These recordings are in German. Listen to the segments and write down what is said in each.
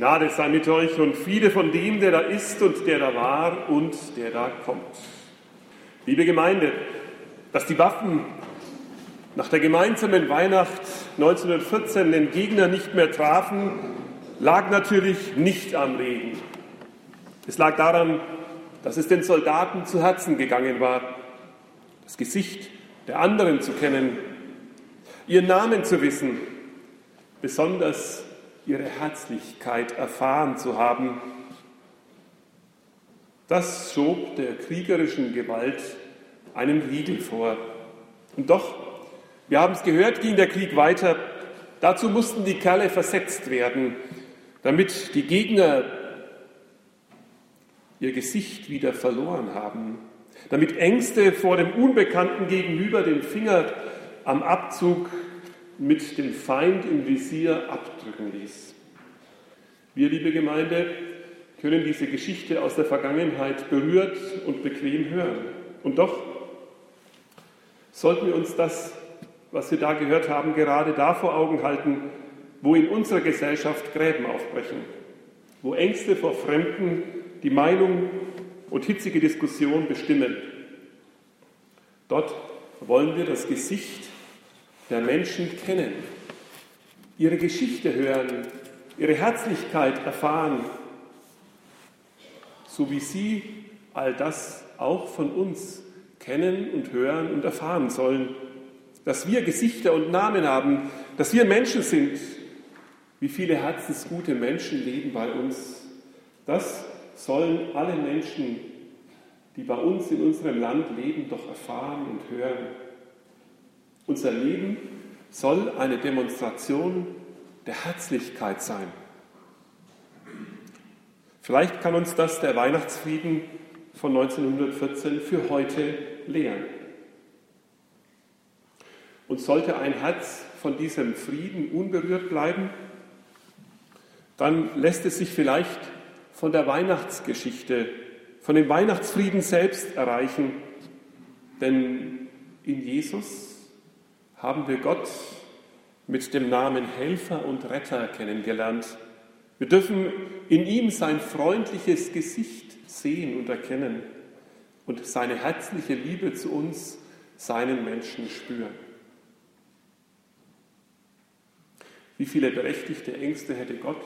Gnade sei mit euch und Friede von dem, der da ist und der da war und der da kommt. Liebe Gemeinde, dass die Waffen nach der gemeinsamen Weihnacht 1914 den Gegner nicht mehr trafen, lag natürlich nicht am Regen. Es lag daran, dass es den Soldaten zu Herzen gegangen war, das Gesicht der anderen zu kennen, ihren Namen zu wissen, besonders ihre Herzlichkeit erfahren zu haben. Das schob der kriegerischen Gewalt einen Riegel vor. Und doch, wir haben es gehört, ging der Krieg weiter. Dazu mussten die Kerle versetzt werden, damit die Gegner ihr Gesicht wieder verloren haben, damit Ängste vor dem Unbekannten gegenüber den Finger am Abzug mit dem Feind im Visier abdrücken ließ. Wir, liebe Gemeinde, können diese Geschichte aus der Vergangenheit berührt und bequem hören. Und doch sollten wir uns das, was wir da gehört haben, gerade da vor Augen halten, wo in unserer Gesellschaft Gräben aufbrechen, wo Ängste vor Fremden die Meinung und hitzige Diskussion bestimmen. Dort wollen wir das Gesicht der Menschen kennen, ihre Geschichte hören, ihre Herzlichkeit erfahren, so wie sie all das auch von uns kennen und hören und erfahren sollen, dass wir Gesichter und Namen haben, dass wir Menschen sind. Wie viele herzensgute Menschen leben bei uns. Das sollen alle Menschen, die bei uns in unserem Land leben, doch erfahren und hören. Unser Leben soll eine Demonstration der Herzlichkeit sein. Vielleicht kann uns das der Weihnachtsfrieden von 1914 für heute lehren. Und sollte ein Herz von diesem Frieden unberührt bleiben, dann lässt es sich vielleicht von der Weihnachtsgeschichte, von dem Weihnachtsfrieden selbst erreichen. Denn in Jesus haben wir Gott mit dem Namen Helfer und Retter kennengelernt. Wir dürfen in ihm sein freundliches Gesicht sehen und erkennen und seine herzliche Liebe zu uns, seinen Menschen spüren. Wie viele berechtigte Ängste hätte Gott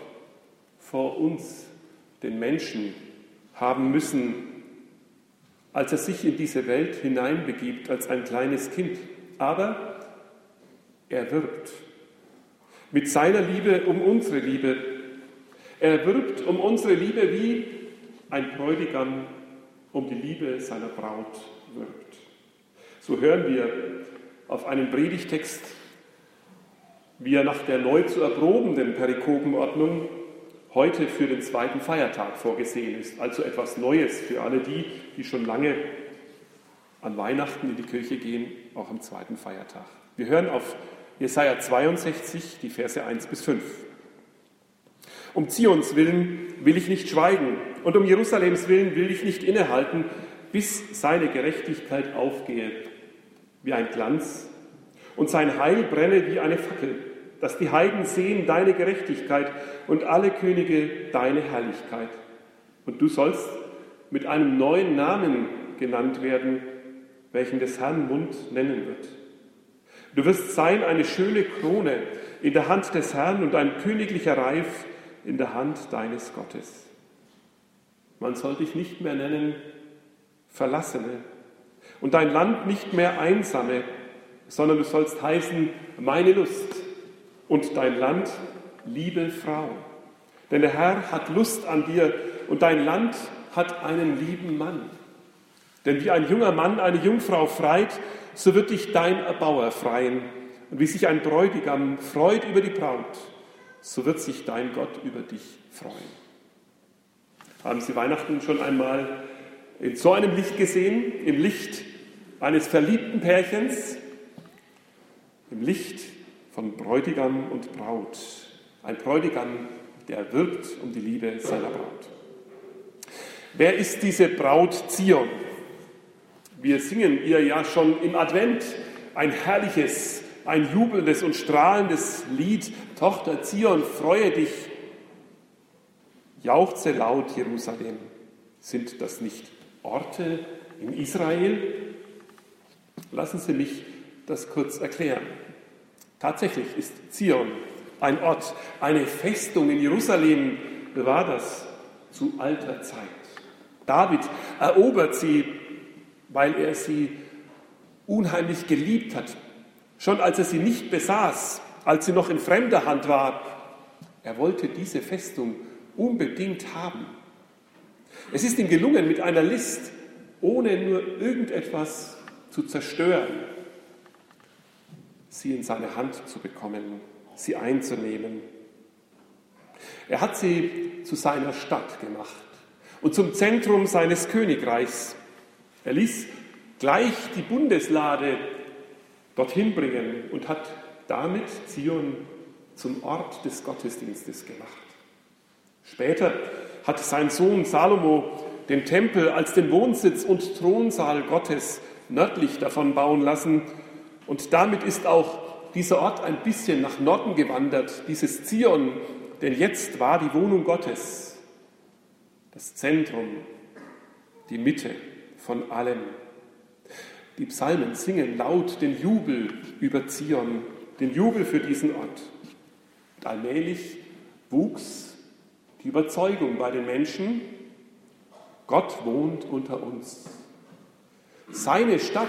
vor uns, den Menschen, haben müssen, als er sich in diese Welt hineinbegibt als ein kleines Kind. Aber er wirbt mit seiner Liebe um unsere Liebe. Er wirbt um unsere Liebe, wie ein Bräutigam um die Liebe seiner Braut wirbt. So hören wir auf einen Predigtext, wie er nach der neu zu erprobenden Perikopenordnung heute für den zweiten Feiertag vorgesehen ist. Also etwas Neues für alle die, die schon lange an Weihnachten in die Kirche gehen, auch am zweiten Feiertag. Wir hören auf Jesaja 62, die Verse 1 bis 5. Um Zions willen will ich nicht schweigen und um Jerusalems willen will ich nicht innehalten, bis seine Gerechtigkeit aufgehe wie ein Glanz und sein Heil brenne wie eine Fackel, dass die Heiden sehen deine Gerechtigkeit und alle Könige deine Herrlichkeit. Und du sollst mit einem neuen Namen genannt werden, welchen des Herrn Mund nennen wird. Du wirst sein eine schöne Krone in der Hand des Herrn und ein königlicher Reif in der Hand deines Gottes. Man soll dich nicht mehr nennen Verlassene und dein Land nicht mehr Einsame, sondern du sollst heißen meine Lust und dein Land liebe Frau. Denn der Herr hat Lust an dir und dein Land hat einen lieben Mann. Denn wie ein junger Mann eine Jungfrau freit, so wird dich dein Erbauer freien. Und wie sich ein Bräutigam freut über die Braut, so wird sich dein Gott über dich freuen. Haben Sie Weihnachten schon einmal in so einem Licht gesehen? Im Licht eines verliebten Pärchens? Im Licht von Bräutigam und Braut. Ein Bräutigam, der wirbt um die Liebe seiner Braut. Wer ist diese Braut Zion? Wir singen ihr ja schon im Advent ein herrliches, ein jubelndes und strahlendes Lied. Tochter Zion, freue dich. Jauchze laut Jerusalem. Sind das nicht Orte in Israel? Lassen Sie mich das kurz erklären. Tatsächlich ist Zion ein Ort, eine Festung in Jerusalem war das zu alter Zeit. David erobert sie, weil er sie unheimlich geliebt hat. Schon als er sie nicht besaß, als sie noch in fremder Hand war, er wollte diese Festung unbedingt haben. Es ist ihm gelungen, mit einer List, ohne nur irgendetwas zu zerstören, sie in seine Hand zu bekommen, sie einzunehmen. Er hat sie zu seiner Stadt gemacht und zum Zentrum seines Königreichs. Er ließ gleich die Bundeslade dorthin bringen und hat damit Zion zum Ort des Gottesdienstes gemacht. Später hat sein Sohn Salomo den Tempel als den Wohnsitz und Thronsaal Gottes nördlich davon bauen lassen. Und damit ist auch dieser Ort ein bisschen nach Norden gewandert, dieses Zion, denn jetzt war die Wohnung Gottes das Zentrum, die Mitte von allem. Die Psalmen singen laut den Jubel über Zion, den Jubel für diesen Ort. Und allmählich wuchs die Überzeugung bei den Menschen, Gott wohnt unter uns. Seine Stadt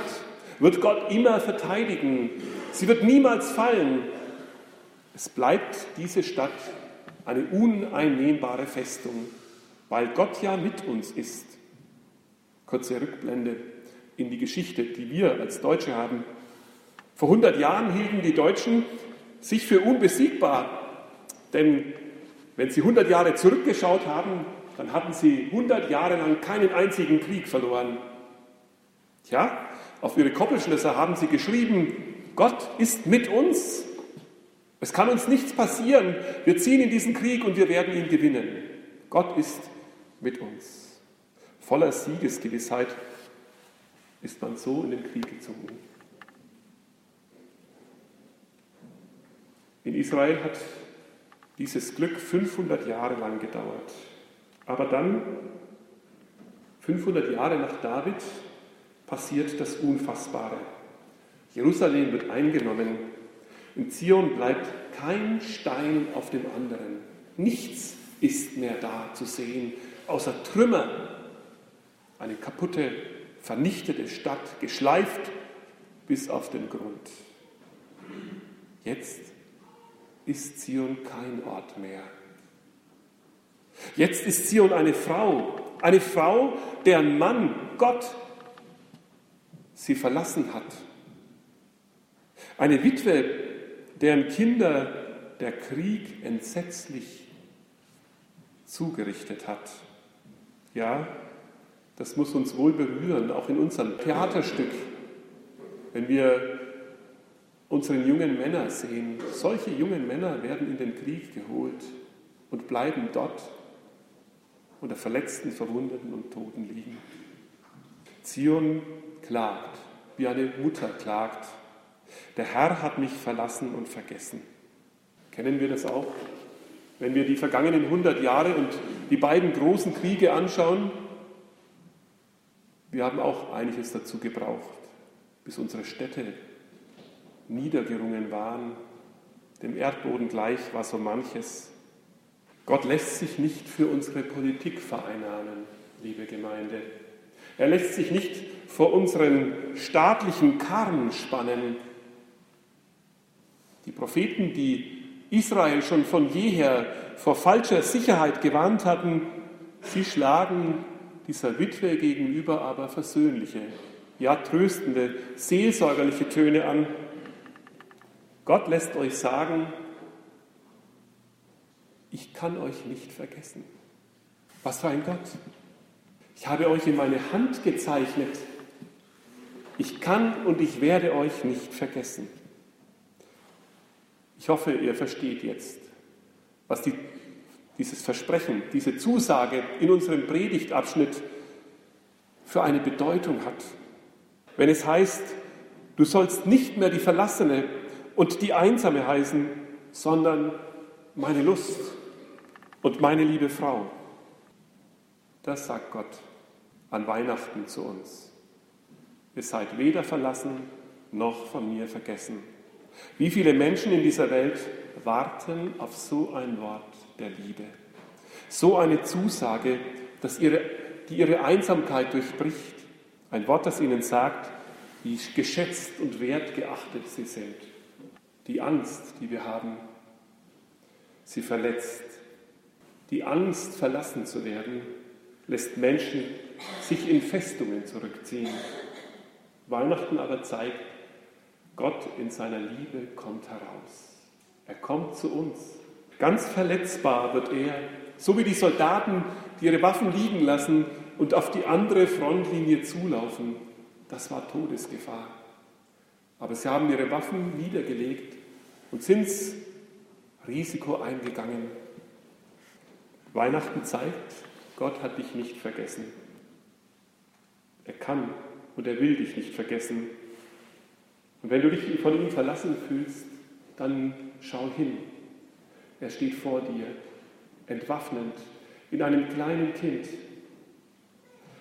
wird Gott immer verteidigen. Sie wird niemals fallen. Es bleibt diese Stadt eine uneinnehmbare Festung, weil Gott ja mit uns ist. Kurze Rückblende in die Geschichte, die wir als Deutsche haben. Vor 100 Jahren hielten die Deutschen sich für unbesiegbar, denn wenn sie 100 Jahre zurückgeschaut haben, dann hatten sie 100 Jahre lang keinen einzigen Krieg verloren. Tja, auf ihre Koppelschlösser haben sie geschrieben, Gott ist mit uns. Es kann uns nichts passieren. Wir ziehen in diesen Krieg und wir werden ihn gewinnen. Gott ist mit uns. Voller Siegesgewissheit ist man so in den Krieg gezogen. In Israel hat dieses Glück 500 Jahre lang gedauert. Aber dann, 500 Jahre nach David, passiert das Unfassbare. Jerusalem wird eingenommen. In Zion bleibt kein Stein auf dem anderen. Nichts ist mehr da zu sehen, außer Trümmer. Eine kaputte, vernichtete Stadt, geschleift bis auf den Grund. Jetzt ist Zion kein Ort mehr. Jetzt ist Zion eine Frau, eine Frau, deren Mann Gott sie verlassen hat. Eine Witwe, deren Kinder der Krieg entsetzlich zugerichtet hat. Ja, das muss uns wohl berühren, auch in unserem Theaterstück, wenn wir unseren jungen Männer sehen. Solche jungen Männer werden in den Krieg geholt und bleiben dort unter Verletzten, Verwundeten und Toten liegen. Zion klagt, wie eine Mutter klagt. Der Herr hat mich verlassen und vergessen. Kennen wir das auch? Wenn wir die vergangenen 100 Jahre und die beiden großen Kriege anschauen, wir haben auch einiges dazu gebraucht, bis unsere Städte niedergerungen waren. Dem Erdboden gleich war so manches. Gott lässt sich nicht für unsere Politik vereinnahmen, liebe Gemeinde. Er lässt sich nicht vor unseren staatlichen Karren spannen. Die Propheten, die Israel schon von jeher vor falscher Sicherheit gewarnt hatten, sie schlagen dieser Witwe gegenüber aber versöhnliche, ja tröstende, seelsorgerliche Töne an. Gott lässt euch sagen, ich kann euch nicht vergessen. Was für ein Gott. Ich habe euch in meine Hand gezeichnet. Ich kann und ich werde euch nicht vergessen. Ich hoffe, ihr versteht jetzt, was die, dieses Versprechen, diese Zusage in unserem Predigtabschnitt für eine Bedeutung hat. Wenn es heißt, du sollst nicht mehr die Verlassene und die Einsame heißen, sondern meine Lust und meine liebe Frau. Das sagt Gott an Weihnachten zu uns. Ihr seid weder verlassen noch von mir vergessen. Wie viele Menschen in dieser Welt warten auf so ein Wort der Liebe, so eine Zusage, dass ihre, die ihre Einsamkeit durchbricht, ein Wort, das ihnen sagt, wie geschätzt und wertgeachtet sie sind. Die Angst, die wir haben, sie verletzt. Die Angst, verlassen zu werden, lässt Menschen sich in Festungen zurückziehen. Weihnachten aber zeigt, Gott in seiner Liebe kommt heraus. Er kommt zu uns. Ganz verletzbar wird er, so wie die Soldaten, die ihre Waffen liegen lassen und auf die andere Frontlinie zulaufen. Das war Todesgefahr. Aber sie haben ihre Waffen niedergelegt und sind Risiko eingegangen. Weihnachten zeigt, Gott hat dich nicht vergessen. Er kann und er will dich nicht vergessen. Und wenn du dich von ihm verlassen fühlst, dann schau hin. Er steht vor dir, entwaffnend, in einem kleinen Kind.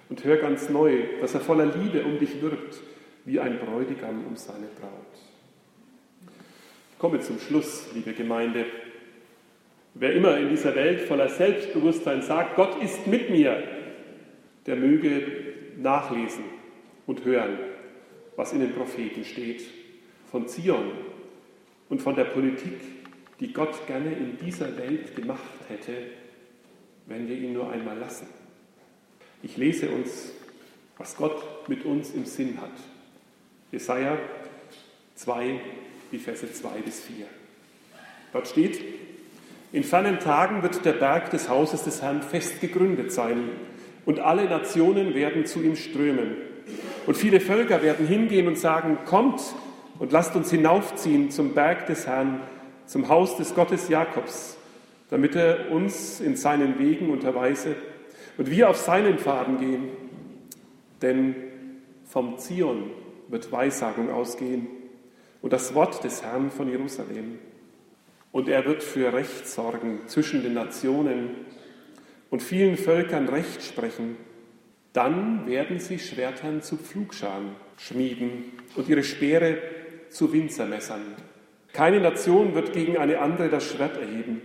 Und hör ganz neu, dass er voller Liebe um dich wirbt, wie ein Bräutigam um seine Braut. Ich komme zum Schluss, liebe Gemeinde. Wer immer in dieser Welt voller Selbstbewusstsein sagt, Gott ist mit mir, der möge nachlesen und hören, was in den Propheten steht, von Zion und von der Politik, die Gott gerne in dieser Welt gemacht hätte, wenn wir ihn nur einmal lassen. Ich lese uns, was Gott mit uns im Sinn hat. Jesaja 2, die Verse 2 bis 4. Dort steht, in fernen Tagen wird der Berg des Hauses des Herrn fest gegründet sein und alle Nationen werden zu ihm strömen. Und viele Völker werden hingehen und sagen, kommt und lasst uns hinaufziehen zum Berg des Herrn, zum Haus des Gottes Jakobs, damit er uns in seinen Wegen unterweise und wir auf seinen Pfaden gehen. Denn vom Zion wird Weissagung ausgehen und das Wort des Herrn von Jerusalem. Und er wird für Recht sorgen zwischen den Nationen und vielen Völkern Recht sprechen. Dann werden sie Schwertern zu Pflugscharen schmieden und ihre Speere zu Winzermessern. Keine Nation wird gegen eine andere das Schwert erheben.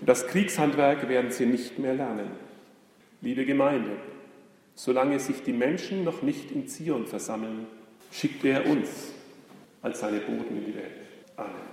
Und das Kriegshandwerk werden sie nicht mehr lernen. Liebe Gemeinde, solange sich die Menschen noch nicht in Zion versammeln, schickt er uns als seine Boten in die Welt. Amen.